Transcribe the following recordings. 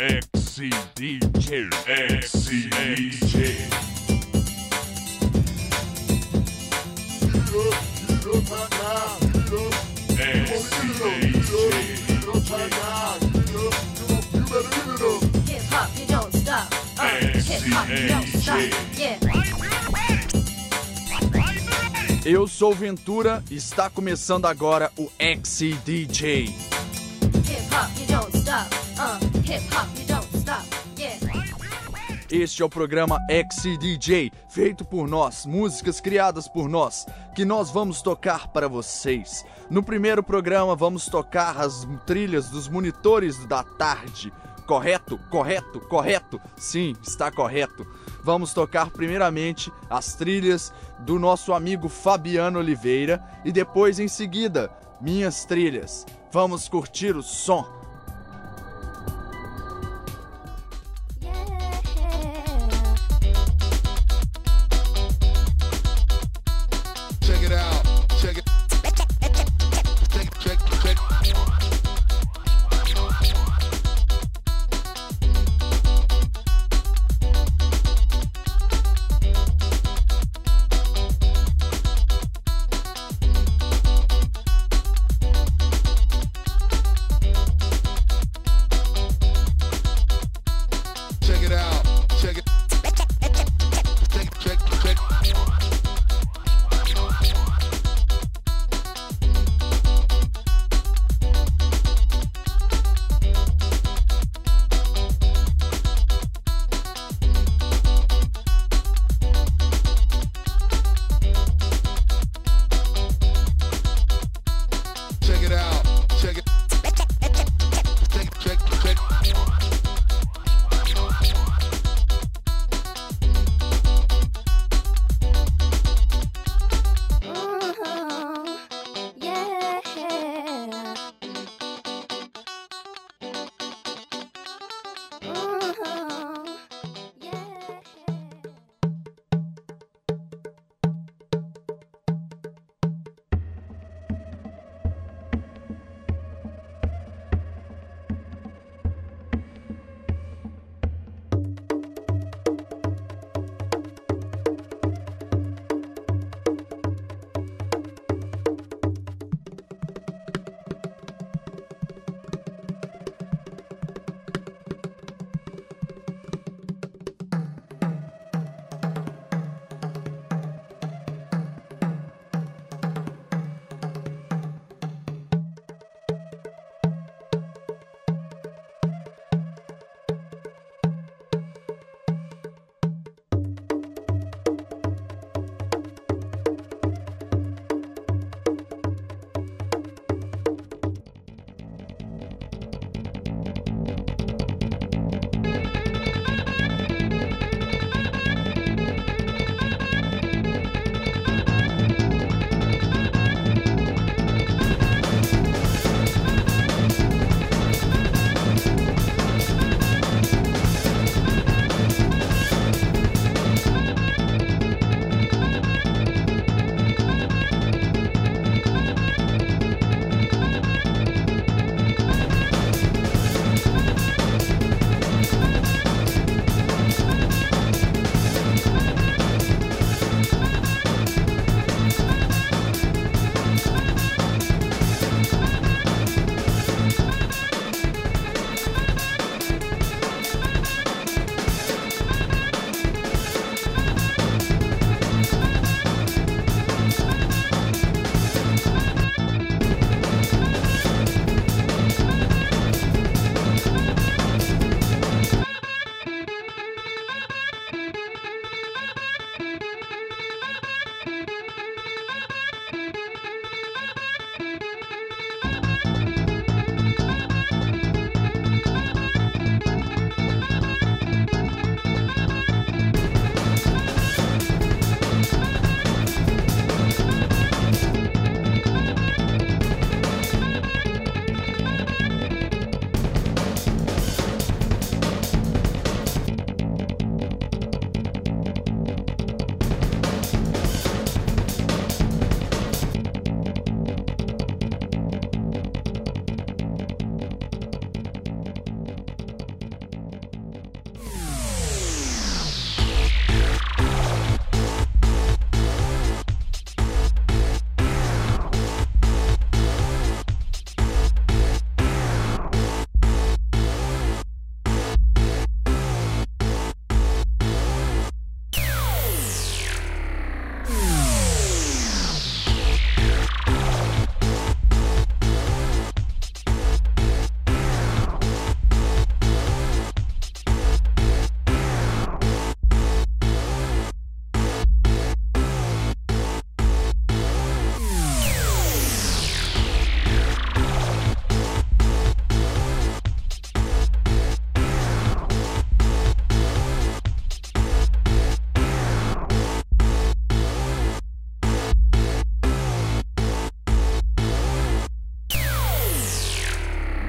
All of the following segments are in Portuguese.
XCDJ, XCDJ. Don't stop. Yeah. Eu sou Ventura está começando agora o XCDJ. Este é o programa XCDJ, feito por nós, músicas criadas por nós, que nós vamos tocar para vocês. No primeiro programa vamos tocar as trilhas dos monitores da tarde. Correto? Correto? Correto? Sim, está correto. Vamos tocar primeiramente as trilhas do nosso amigo Fabiano Oliveira e depois em seguida minhas trilhas. Vamos curtir o som.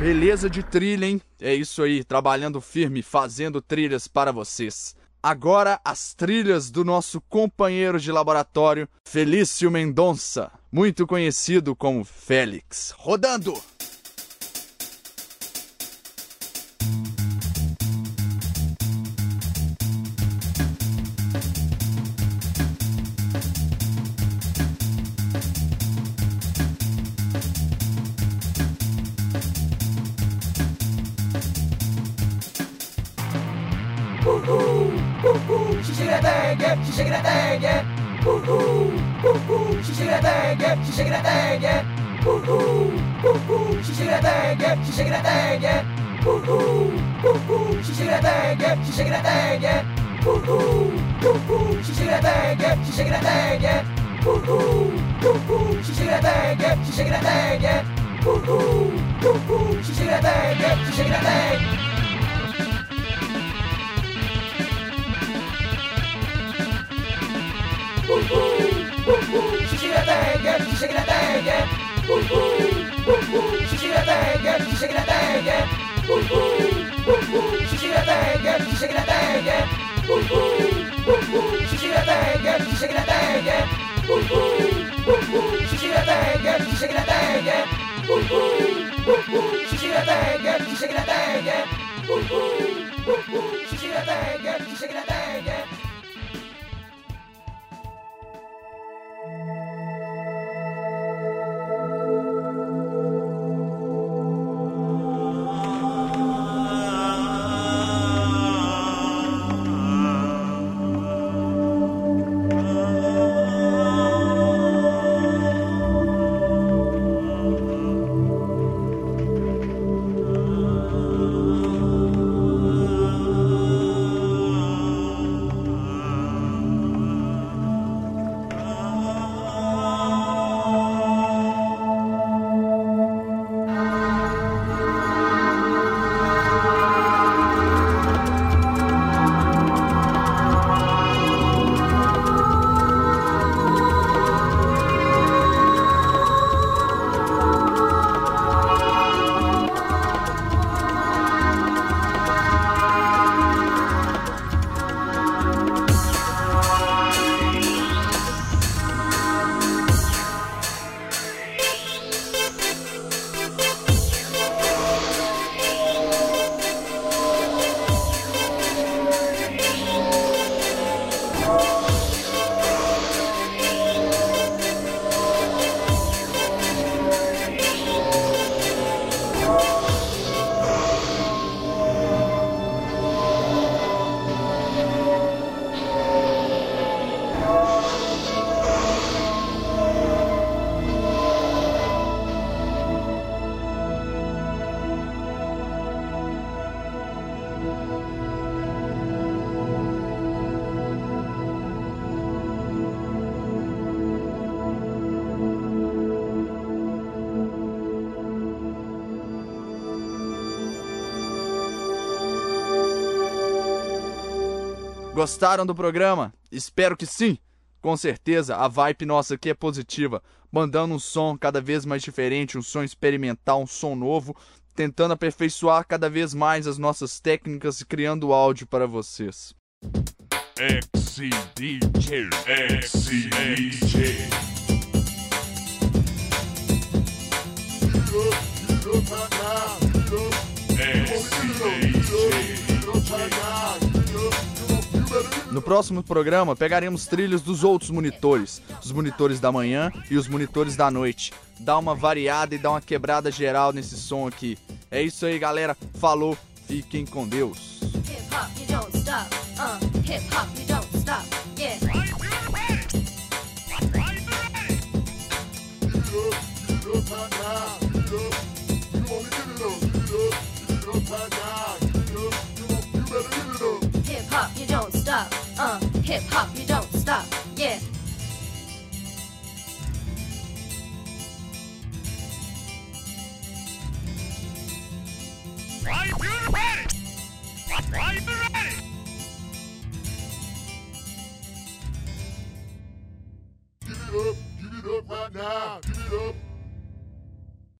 Beleza de trilha, hein? É isso aí, trabalhando firme, fazendo trilhas para vocês. Agora as trilhas do nosso companheiro de laboratório, Felício Mendonça, muito conhecido como Félix. Rodando! shaking that thing, yeah. She's shaking that thing, yeah. Woo hoo, woo hoo. She's shaking that thing, yeah. She's shaking that thing, yeah. Woo hoo, woo hoo. She's shaking that thing, yeah. She's shaking that thing, yeah. Woo hoo, woo hoo. She's shaking that thing, yeah. She's shaking that thing, yeah. Woo hoo, woo hoo. She's shaking that thing, yeah. She's shaking that thing, yeah. Woo hoo, woo hoo. She shaking that thing, yeah. She shaking that thing, yeah. Woo hoo, woo hoo. She's shaking that thing, yeah. She's shaking that thing. boom, boom, boom, shaking that thing, yeah. She shaking that thing, yeah. Boom, boom, boom, shaking that thing, yeah. She shaking that thing, yeah. Boom, boom, boom, shaking that thing, yeah. She shaking that thing, yeah. Boom, boom, boom, shaking that thing, yeah. She shaking that thing, yeah. Boom, boom, boom, shaking that thing, yeah. She shaking that thing, yeah. Boom, boom, boom, shaking that thing, yeah. She shaking that thing, yeah. Gostaram do programa? Espero que sim! Com certeza, a vibe nossa aqui é positiva, mandando um som cada vez mais diferente, um som experimental, um som novo, tentando aperfeiçoar cada vez mais as nossas técnicas e criando áudio para vocês. No próximo programa, pegaremos trilhas dos outros monitores, os monitores da manhã e os monitores da noite. Dá uma variada e dá uma quebrada geral nesse som aqui. É isso aí, galera. Falou, fiquem com Deus. Hip hop, hip hop, you don't stop. Yeah. Right, ready! Right, ready!